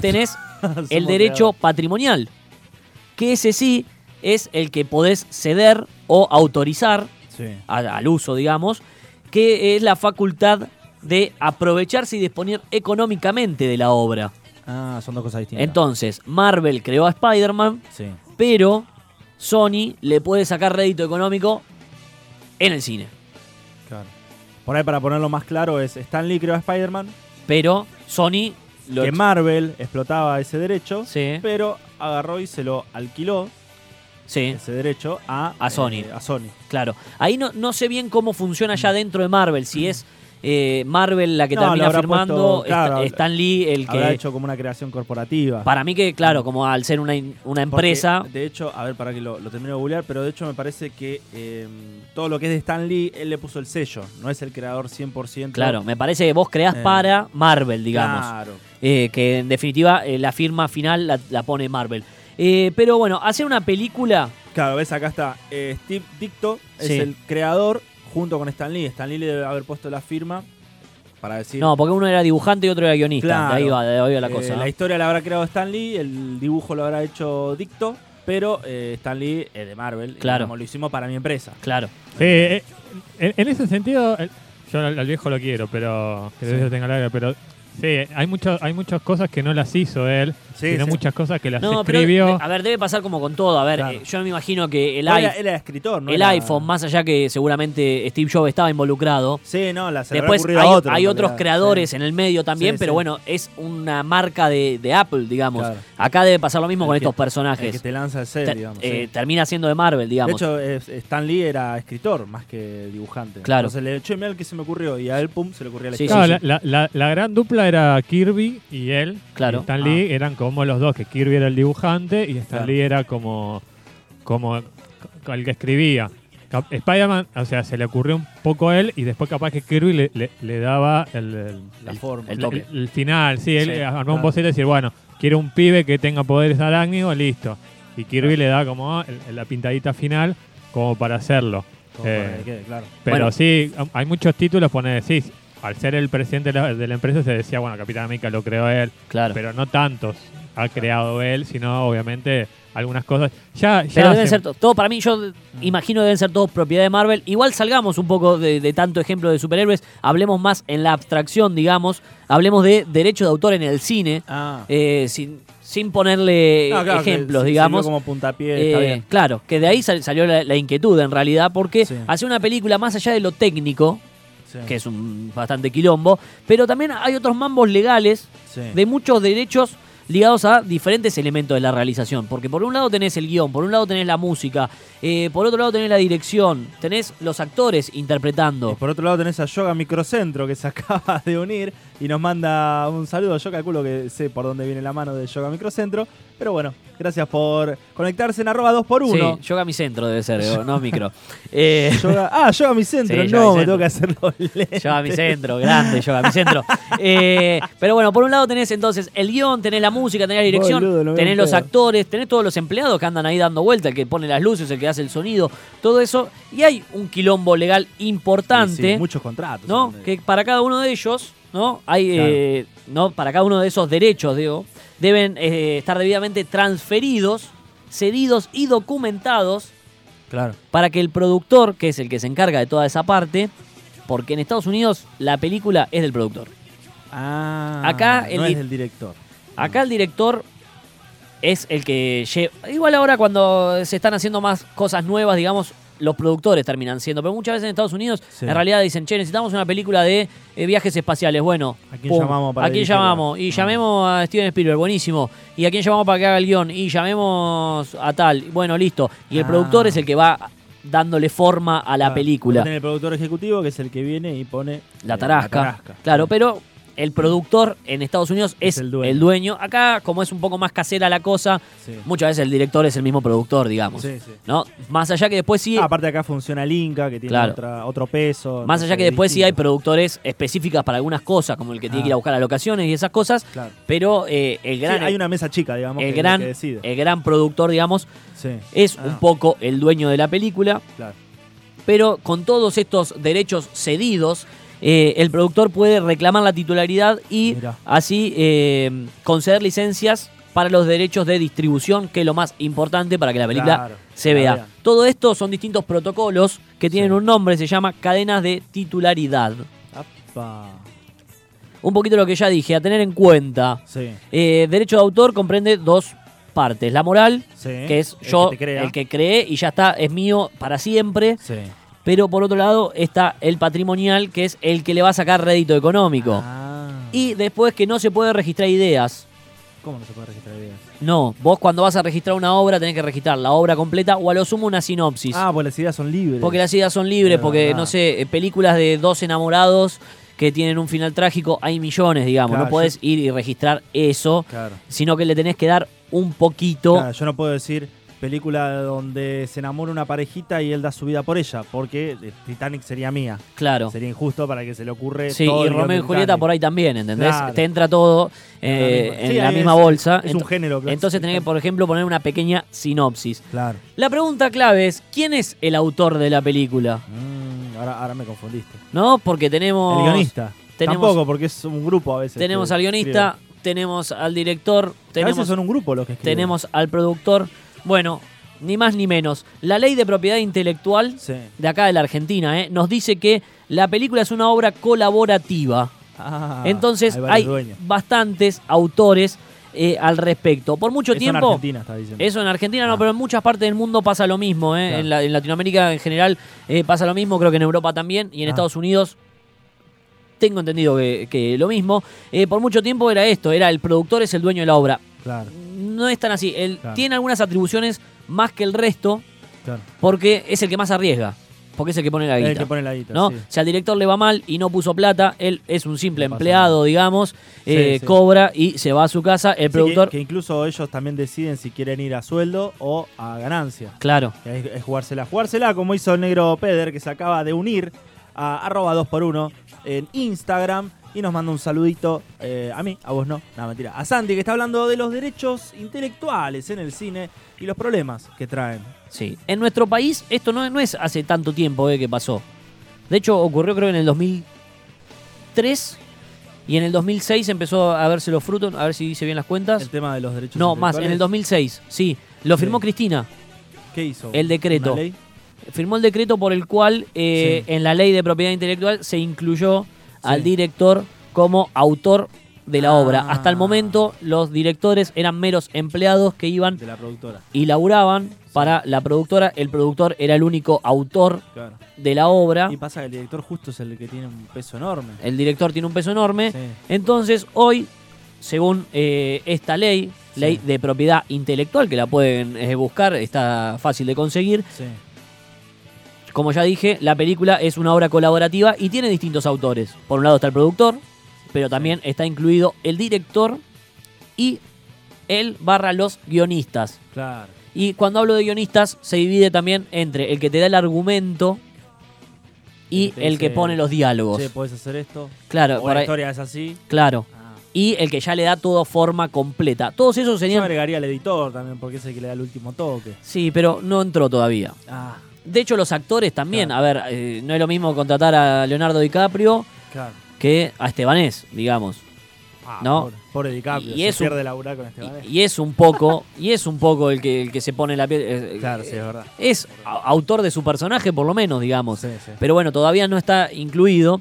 tenés *laughs* el derecho patrimonial, que ese sí es el que podés ceder o autorizar Sí. al, al uso, digamos, que es la facultad de aprovecharse y disponer económicamente de la obra. Ah, son dos cosas distintas. Entonces, Marvel creó a Spider-Man, Sí. pero Sony le puede sacar rédito económico en el cine. Claro. Por ahí, para ponerlo más claro, es Stan Lee creó a Spider-Man, Pero Sony lo que Marvel explotaba ese derecho, Sí. pero agarró y se lo alquiló, Sí, ese derecho, a, A Sony. eh, a Sony. claro. Ahí no, no sé bien cómo funciona ya dentro de Marvel, si es eh, Marvel la que No, termina firmando, puesto, claro, Sta- Stan Lee el que... hecho como una creación corporativa. Para mí que, claro, como al ser una, Porque, empresa... de hecho, a ver, para que lo, lo termino de googlear, pero de hecho me parece que eh, todo lo que es de Stan Lee, él le puso el sello. No es el creador 100%. Claro, me parece que vos creás Eh, para Marvel, digamos. Claro. Eh, que en definitiva la firma final la, la pone Marvel. Pero bueno, hacer una película... Claro, ves, acá está. Steve Dicto es el creador junto con Stan Lee. Stan Lee le debe haber puesto la firma para decir. No, porque uno era dibujante y otro era guionista. Claro. De ahí va, de ahí va la eh, cosa. La historia la habrá creado Stan Lee, el dibujo lo habrá hecho Dicto, pero eh, Stan Lee es de Marvel. Claro. Como lo hicimos para mi empresa. Claro. Sí, eh, en, en ese sentido, yo al, al viejo lo quiero, pero que Sí. Tenga larga, pero sí, hay mucho, hay muchas cosas que no las hizo él, Sí, sino sí. muchas cosas que las No, escribió. de- a ver, debe pasar como con todo. A ver, Claro. eh, yo me imagino que el, era, era escritor, ¿no? el Era- iPhone, más allá que seguramente Steve Jobs estaba involucrado. Sí, no, la se le habrá Después hay, a otro, hay otros creadores Sí. en el medio también, Sí, pero sí. bueno, es una marca de, de Apple, digamos. Claro. Acá debe pasar lo mismo El con que- estos El que personajes. te lanza el set, Ter- digamos. eh, sí. Termina siendo de Marvel, De digamos. hecho, es- Stan Lee era escritor más que dibujante. Claro. Entonces le echó el que se me ocurrió y a él, pum, se le ocurría la Sí, historia. La- la gran dupla era Kirby y él. Claro. Y Stan Lee eran como los dos, que Kirby era el dibujante y Stan Claro. Lee era como, como el que escribía. Spider-Man, o sea, se le ocurrió un poco a él y después capaz que Kirby le, le- le daba el, el- La forma. el el- toque. el final. Sí, él Sí, armó claro. un boceto y decir, bueno, quiero un pibe que tenga poderes arácnidos, listo. Y Kirby le da como el- la pintadita final como para hacerlo. Como para Eh, que quede claro. Pero Bueno. sí, hay muchos títulos, pone, sí, al ser el presidente de la, de la empresa se decía, bueno, Capitán América lo creó él, Claro. pero no tantos ha creado él, sino obviamente algunas cosas. Ya, ya Pero deben ser to- todo, para mí, yo imagino deben ser todos propiedad de Marvel. Igual salgamos un poco de, de tanto ejemplo de superhéroes, hablemos más en la abstracción, digamos, hablemos de derecho de autor en el cine, Ah. eh, sin, sin ponerle No, claro, que ejemplos, digamos. como puntapié, está Eh, bien. claro, que de ahí sal- salió la, la inquietud en realidad, porque Sí. hacer una película más allá de lo técnico, Sí. que es un bastante quilombo, pero también hay otros mambos legales Sí. de muchos derechos ligados a diferentes elementos de la realización. Porque por un lado tenés el guion, por un lado tenés la música, eh, por otro lado tenés la dirección, tenés los actores Y interpretando. por otro lado tenés a Yoga Microcentro que se *laughs* acaba de unir y nos manda un saludo. Yo calculo que sé por dónde viene la mano de Yoga Microcentro. Pero bueno, gracias por conectarse en arroba 2x1. Sí, yoga mi centro debe ser, no micro. *laughs* Eh, Yoga- ah, Yoga Mi Centro. Sí, no, Mi me tengo que hacerlo lento. Yoga mi centro, grande Yoga mi centro. Eh, pero bueno, por un lado tenés entonces el guion, tenés la música, tenés la dirección, Boludo, tenés los actores, tenés todos los empleados que andan ahí dando vuelta, el que pone las luces, el que hace el sonido, todo eso. Y hay un quilombo legal importante. Sí, sí, muchos contratos. ¿no? Que para cada uno de ellos, ¿no? Hay, eh, ¿no? Para cada uno de esos derechos, digo, deben eh, estar debidamente transferidos, cedidos y documentados Claro. para que el productor, que es el que se encarga de toda esa parte, porque en Estados Unidos la película es del productor. Ah, Acá el no es del director. Acá el director es el que lleva. Igual ahora cuando se están haciendo más cosas nuevas, digamos, los productores terminan siendo. Pero muchas veces en Estados Unidos, Sí. en realidad dicen, che, necesitamos una película de eh, viajes espaciales. Bueno, ¿A quién llamamos para ¿A quién llamamos? Y Ah. llamemos a Steven Spielberg, buenísimo. ¿Y a quién llamamos para que haga el guion? Y llamemos a tal. Bueno, listo. Y el Ah. productor es el que va dándole forma a la Claro, película. tiene el productor ejecutivo que es el que viene y pone La eh, tarasca. Claro, pero el productor en Estados Unidos es, Es el, el dueño. Acá, como es un poco más casera la cosa, Sí. muchas veces el director es el mismo productor, digamos. Sí, sí. ¿No? Más allá que después sí. Ah, aparte acá funciona el Inca, que tiene Claro. otra- otro peso. Más allá que es después sí hay productores específicas para algunas cosas, como el que tiene Ah. que ir a buscar las locaciones y esas cosas, Claro. pero eh, el gran, hay una mesa chica, digamos, el que, gran, que decide. el gran productor, digamos, es Ah. un poco el dueño de la película, Claro. pero con todos estos derechos cedidos, eh, el productor puede reclamar la titularidad y así eh, conceder licencias para los derechos de distribución, que es lo más importante para que la película Claro, se vea. Todo esto son distintos protocolos que tienen Sí. un nombre, se llama cadenas de titularidad. Apa. Un poquito lo que ya dije, a tener en cuenta. Sí. Eh, derecho de autor comprende dos partes. La moral, Sí. que es El yo, que el que cree y ya está, es mío para siempre. Sí. Pero por otro lado está el patrimonial, que es el que le va a sacar rédito económico. Ah. Y después que no se puede registrar ideas. ¿Cómo no se puede registrar ideas? No, vos cuando vas a registrar una obra tenés que registrar la obra completa o a lo sumo una sinopsis. Ah, pues las ideas son libres. Porque las ideas son libres, Es porque, no sé, eh, películas de dos enamorados que tienen un final trágico, hay millones, digamos. Claro, no podés ir y registrar eso, Claro. sino que le tenés que dar un poquito. Claro, yo no puedo decir película donde se enamora una parejita y él da su vida por ella, porque eh, Titanic sería mía. Claro. Sería injusto para que se le ocurre Sí, todo y Romeo y Julieta por ahí también, ¿entendés? Claro. Te entra todo eh, en sí, la es- misma bolsa. Es un género. claro. Entonces tenés que, por ejemplo, poner una pequeña sinopsis. Claro. La pregunta clave es, ¿quién es el autor de la película? Mm, ahora, ahora me confundiste. ¿No? Porque tenemos... El guionista. tenemos- Tampoco, porque es un grupo a veces. Tenemos al guionista, escribe. tenemos al director, A veces tenemos, son un grupo los que escriben. tenemos al productor. Bueno, ni más ni menos. La ley de propiedad intelectual Sí. de acá de la Argentina ¿eh? nos dice que la película es una obra colaborativa. Ah, Entonces hay bastantes autores eh, al respecto. Por mucho Eso en tiempo... Argentina está diciendo. Eso en Argentina no, Ah. pero en muchas partes del mundo pasa lo mismo. ¿eh? Claro. En, la- en Latinoamérica en general eh, pasa lo mismo, creo que en Europa también, y en Ah. Estados Unidos tengo entendido que, que lo mismo. Eh, por mucho tiempo era esto, era el productor es el dueño de la obra. Claro, No es tan así, él Claro. tiene algunas atribuciones más que el resto claro. porque es el que más arriesga, porque es el que pone la guita. el que pone la guita. ¿no? sí. Si al director le va mal y no puso plata, él es un simple No empleado, digamos, eh, sí. cobra y se va a su casa. El productor, que, que incluso ellos también deciden si quieren ir a sueldo o a ganancia. claro, Es, es jugársela. Jugársela como hizo el negro Peder, que se acaba de unir a arroba 2x1 en Instagram y nos manda un saludito eh, a mí, a vos no, no mentira, a Santi que está hablando de los derechos intelectuales en el cine y los problemas que traen. Sí, en nuestro país esto no, no es hace tanto tiempo eh, que pasó. De hecho, ocurrió creo en el 2003 y en el 2006 empezó a verse los frutos, a ver si dice bien las cuentas. El tema de los derechos No, más, en el intelectuales. 2006, sí. Lo Sí. firmó Cristina. ¿Qué hizo? el decreto. ¿Una ley? Firmó el decreto por el cual eh, Sí. en la ley de propiedad intelectual se incluyó al director como autor de la Ah. obra. Hasta el momento los directores eran meros empleados que iban De la productora. y laburaban para la productora. El productor era el único autor Claro. de la obra. Y pasa que el director justo es el que tiene un peso enorme. El director tiene un peso enorme. Sí. Entonces, hoy, según eh, esta ley, Sí. ley de propiedad intelectual, que la pueden eh, buscar, está fácil de conseguir. Sí. Como ya dije, la película es una obra colaborativa y tiene distintos autores. Por un lado está el productor, pero también está incluido el director y él barra los guionistas. Claro. Y cuando hablo de guionistas, se divide también entre el que te da el argumento y El que pone los diálogos. Sí, puedes hacer esto. Claro, O por la historia es así. claro. Ah. Y el que ya le da todo forma completa. Todos esos Yo serían... agregaría al editor también, porque es el que le da el último toque. Sí, pero no entró todavía. Ah, De hecho, los actores también. Claro. A ver, eh, no es lo mismo contratar a Leonardo DiCaprio claro. que a Estebanés, digamos. Ah, No. Pobre, pobre DiCaprio. Y se es un- pierde laburar con este Y, y es un poco, y es un poco el que, el que se pone la piel. eh, *laughs* Claro, sí, es verdad. Es autor de su personaje, por lo menos, digamos. Sí, sí. Pero bueno, todavía no está incluido.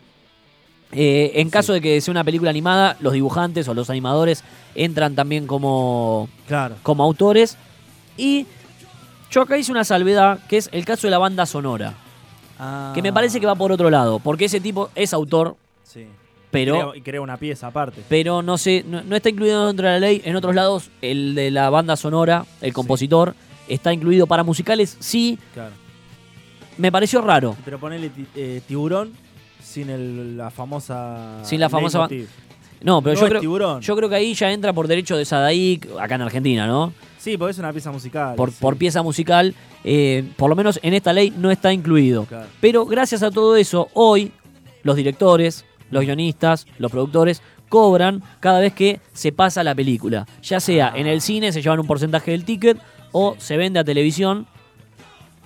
Eh, en Sí. caso de que sea una película animada, los dibujantes o los animadores entran también como, Claro. como autores. Y Yo acá hice una salvedad, que es el caso de la banda sonora, Ah, que me parece que va por otro lado, porque ese tipo es autor, Sí. pero, y crea una pieza aparte. pero no, sé, no, no está incluido dentro de la ley. En otros lados, el de la banda sonora, el compositor, está incluido para musicales, sí. Claro. Me pareció raro. Pero ponele eh, tiburón sin el- la famosa. Sin la famosa. No, pero No yo, creo, tiburón. yo creo que ahí ya entra por derecho de Sadaic, acá en Argentina, ¿no? Sí, porque es una pieza musical. Por, sí. por pieza musical, eh, por lo menos en esta ley no está incluido. Claro. Pero gracias a todo eso, hoy los directores, los guionistas, los productores cobran cada vez que se pasa la película. Ya sea Ah. en el cine se llevan un porcentaje del ticket o se vende a televisión,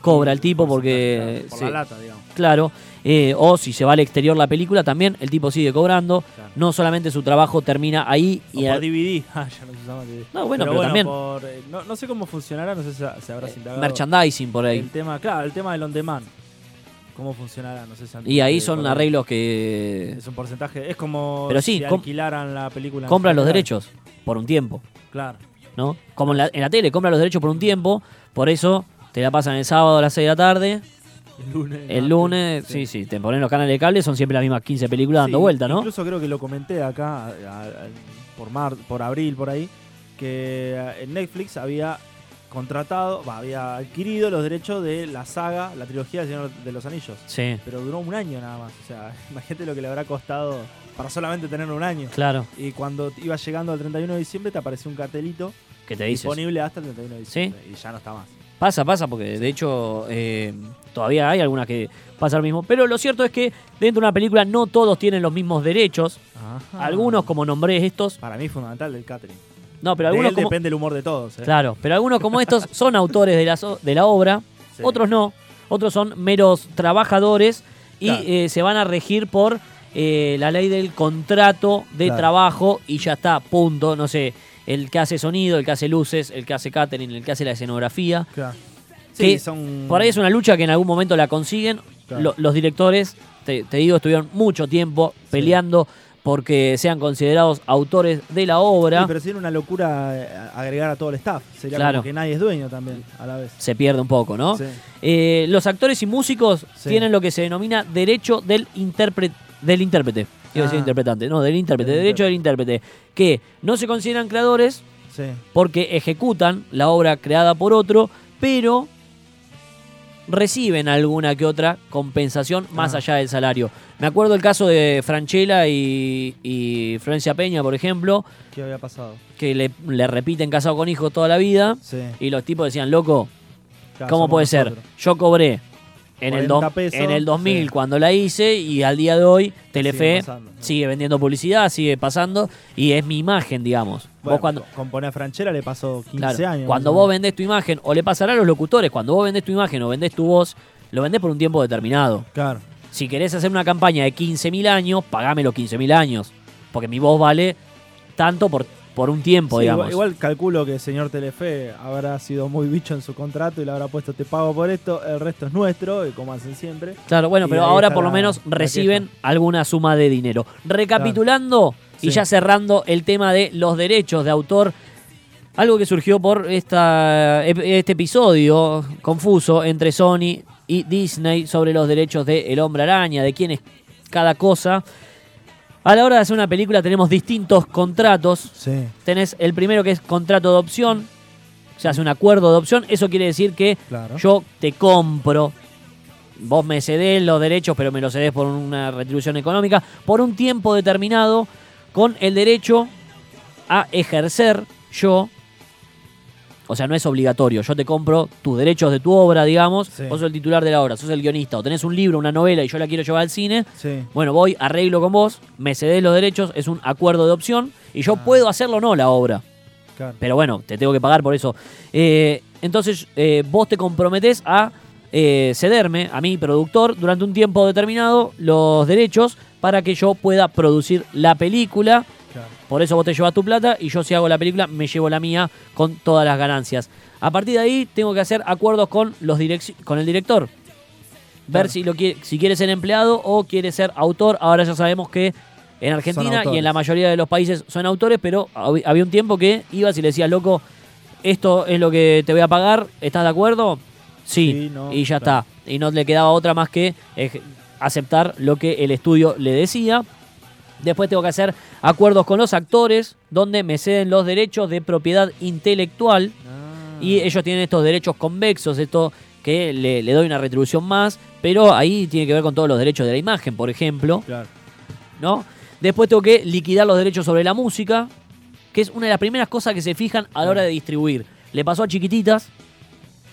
cobra el tipo porque... Por sí, la lata, digamos. Claro. Eh, o si se va al exterior la película, también el tipo sigue cobrando. Claro. No solamente su trabajo termina ahí O y por a- DVD. *laughs* Ah, ya no se llama DVD. No, bueno, pero también- por, eh, no, no sé cómo funcionará, no sé si se habrá indagado. merchandising por ahí. El tema, claro, el tema del on demand. ¿Cómo funcionará? No sé si Y ahí eh, son arreglos que Es un porcentaje. Es como Pero sí, si alquilaran la película. compran los derechos por un tiempo. Claro. ¿no? Como en la, en la tele, compran los derechos por un tiempo, por eso te la pasan el sábado a las 6 de la tarde, El lunes. el lunes, sí, sí, te ponen los canales de cable, son siempre las mismas 15 películas dando vuelta, ¿no? Incluso creo que lo comenté acá a- a- a- por mar, por abril, por ahí, que eh, en Netflix había contratado, va, había adquirido los derechos de la saga, la trilogía del Señor de los Anillos. Sí, Pero duró un año nada más. O sea, *laughs* imagínate lo que le habrá costado para solamente tener un año. claro, Y cuando iba llegando al 31 de diciembre te apareció un cartelito ¿qué te dices? disponible hasta el 31 de diciembre. Y ya no está más. Pasa, pasa, porque de hecho eh, todavía hay algunas que pasa lo mismo. Pero lo cierto es que dentro de una película no todos tienen los mismos derechos. Ajá. Algunos, como nombré estos, Para mí es fundamental del catering. no, pero de algunos él como, depende el humor de todos. ¿eh? Claro, pero algunos como estos *laughs* son autores de la, so- de la obra, Sí. otros no, otros son meros trabajadores y Claro. eh, se van a regir por eh, la ley del contrato de Claro. trabajo y ya está, punto, no sé, el que hace sonido, el que hace luces, el que hace catering, el que hace la escenografía. Claro. Que Sí, son. Por ahí es una lucha que en algún momento la consiguen. Claro. Lo- los directores, te, te digo, estuvieron mucho tiempo peleando porque sean considerados autores de la obra. Sí, pero sería una locura eh, agregar a todo el staff. Sería Claro. como que nadie es dueño también a la vez. Se pierde un poco, ¿no? Sí. Eh, los actores y músicos Sí. tienen lo que se denomina derecho del intérprete. Del intérprete. Iba a decir Ah. interpretante. No, del intérprete. Del derecho del intérprete. Que no se consideran creadores Sí. porque ejecutan la obra creada por otro, pero reciben alguna que otra compensación más Ah. allá del salario. Me acuerdo el caso de Franchella y, y Florencia Peña, por ejemplo, ¿Qué había pasado? que le, le repiten casado con hijos toda la vida Sí. y los tipos decían, loco, Claro, ¿Cómo puede ser? Yo cobré en el, 40 do- pesos, en el 2000 sí. cuando la hice y al día de hoy Telefe Sigue pasando, ¿no? sigue vendiendo publicidad, sigue pasando y es mi imagen, digamos. Bueno, vos cuando, Franchera le pasó 15 claro, años. cuando vos vendés tu imagen, o le pasará a los locutores, cuando vos vendés tu imagen o vendés tu voz, lo vendés por un tiempo determinado. Claro. Si querés hacer una campaña de 15.000 años, pagame los 15.000 años. Porque mi voz vale tanto por, por un tiempo, Sí, digamos. igual, igual calculo que el señor Telefe habrá sido muy bicho en su contrato y le habrá puesto te pago por esto, el resto es nuestro, y como hacen siempre. Claro, bueno, Y pero ahora por lo menos la reciben alguna suma de dinero. Recapitulando y Sí. ya cerrando el tema de los derechos de autor, algo que surgió por esta, este episodio confuso entre Sony y Disney sobre los derechos de El Hombre Araña, de quién es cada cosa. A la hora de hacer una película tenemos distintos contratos. Sí. Tenés el primero que es contrato de opción, se hace un acuerdo de opción, eso quiere decir que Claro. yo te compro, vos me cedés los derechos, pero me los cedés por una retribución económica, por un tiempo determinado, con el derecho a ejercer yo, o sea, no es obligatorio, yo te compro tus derechos de tu obra, digamos, Sí. vos sos el titular de la obra, sos el guionista, o tenés un libro, una novela y yo la quiero llevar al cine, Sí. bueno, voy, arreglo con vos, me cedés los derechos, es un acuerdo de opción, y yo Ah. puedo hacerlo o no la obra. Claro. Pero bueno, te tengo que pagar por eso. Eh, entonces, eh, vos te comprometés a eh, cederme, a mi productor, durante un tiempo determinado, los derechos para que yo pueda producir la película. Claro. Por eso vos te llevas tu plata y yo si hago la película me llevo la mía con todas las ganancias. A partir de ahí tengo que hacer acuerdos con, los con el director. Ver Claro. si, lo quiere, si quiere ser empleado o quiere ser autor. Ahora ya sabemos que en Argentina y en la mayoría de los países son autores, pero hab- había un tiempo que ibas y le decías, loco, esto es lo que te voy a pagar, ¿estás de acuerdo? Sí, Sí, no, y ya claro. está. Y no le quedaba otra más que eh, aceptar lo que el estudio le decía. Después tengo que hacer acuerdos con los actores, donde me ceden los derechos de propiedad intelectual. Y ellos tienen estos derechos convexos, esto que le, le doy una retribución más, pero ahí tiene que ver con todos los derechos de la imagen, por ejemplo, Claro. ¿no? Después tengo que liquidar los derechos sobre la música, que es una de las primeras cosas que se fijan a la hora de distribuir. Le pasó a Chiquititas,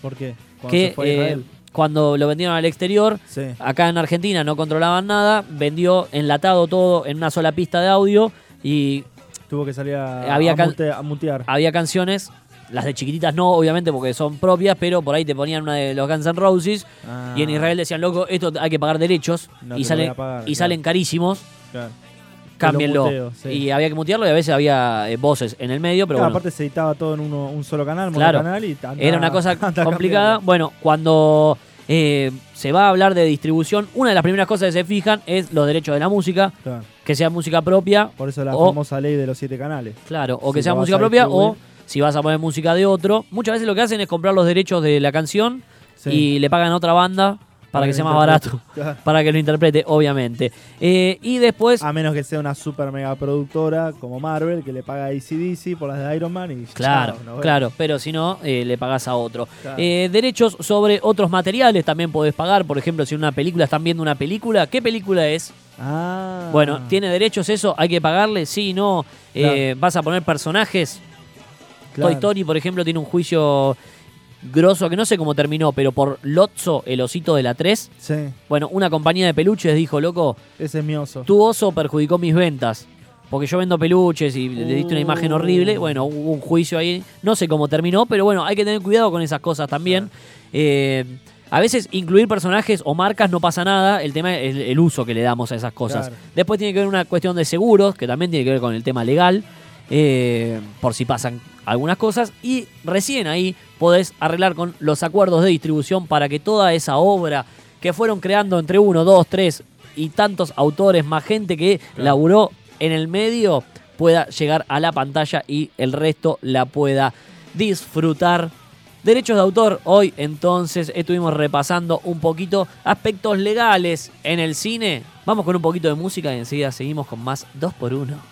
¿Por qué? Cuando que se fue a eh, Israel. Cuando lo vendieron al exterior, Sí. acá en Argentina no controlaban nada, vendió enlatado todo en una sola pista de audio y Tuvo que salir a, había a mute- a mutear. había canciones, las de chiquititas no, obviamente, porque son propias, pero por ahí te ponían una de los Guns N' Roses Ah, y en Israel decían, loco, esto hay que pagar derechos No y, salen, pagar, y claro. salen carísimos, claro. Cámbienlo. muteo, sí. Y había que mutearlo y a veces había eh, voces en el medio, pero Claro, bueno. aparte se editaba todo en uno, un solo canal, Claro. monocanal y Era una *laughs* cosa complicada. cambiando. Bueno, cuando eh, se va a hablar de distribución, una de las primeras cosas que se fijan es los derechos de la música, Claro. que sea música propia, Por eso la O- famosa ley de los siete canales. claro, o que sea música propia, o si vas a poner música de otro. Muchas veces lo que hacen es comprar los derechos de la canción Sí. y le pagan a otra banda para, que, sea más barato, *laughs* para que lo interprete, obviamente. Eh, y después, A menos que sea una super mega productora como Marvel que le paga a ACDC por las de Iron Man y Claro, chao, vemos. claro, pero si no, eh, le pagás a otro. Claro. Eh, derechos sobre otros materiales también podés pagar. Por ejemplo, si en una película están viendo una película, ¿qué película es? Ah. Bueno, ¿tiene derechos eso? ¿Hay que pagarle? Sí, no. ¿Vas a poner personajes? Claro. Toy Story, por ejemplo, tiene un juicio grosso que no sé cómo terminó, pero por Lotso, el osito de la 3. Sí, Bueno, una compañía de peluches dijo, loco, ese es mi oso. tu oso perjudicó mis ventas. Porque yo vendo peluches y le diste una imagen Uh. horrible. Bueno, hubo un juicio ahí. No sé cómo terminó, pero bueno, hay que tener cuidado con esas cosas también. Eh, a veces incluir personajes o marcas no pasa nada. El tema es el, el uso que le damos a esas cosas. Claro. Después tiene que ver una cuestión de seguros, que también tiene que ver con el tema legal. Eh, por si pasan algunas cosas. Y recién ahí podés arreglar con los acuerdos de distribución para que toda esa obra que fueron creando entre uno, dos, tres y tantos autores, más gente que laburó en el medio, pueda llegar a la pantalla y el resto la pueda disfrutar. Derechos de autor, hoy entonces estuvimos repasando un poquito aspectos legales en el cine. Vamos con un poquito de música y enseguida seguimos con más 2x1.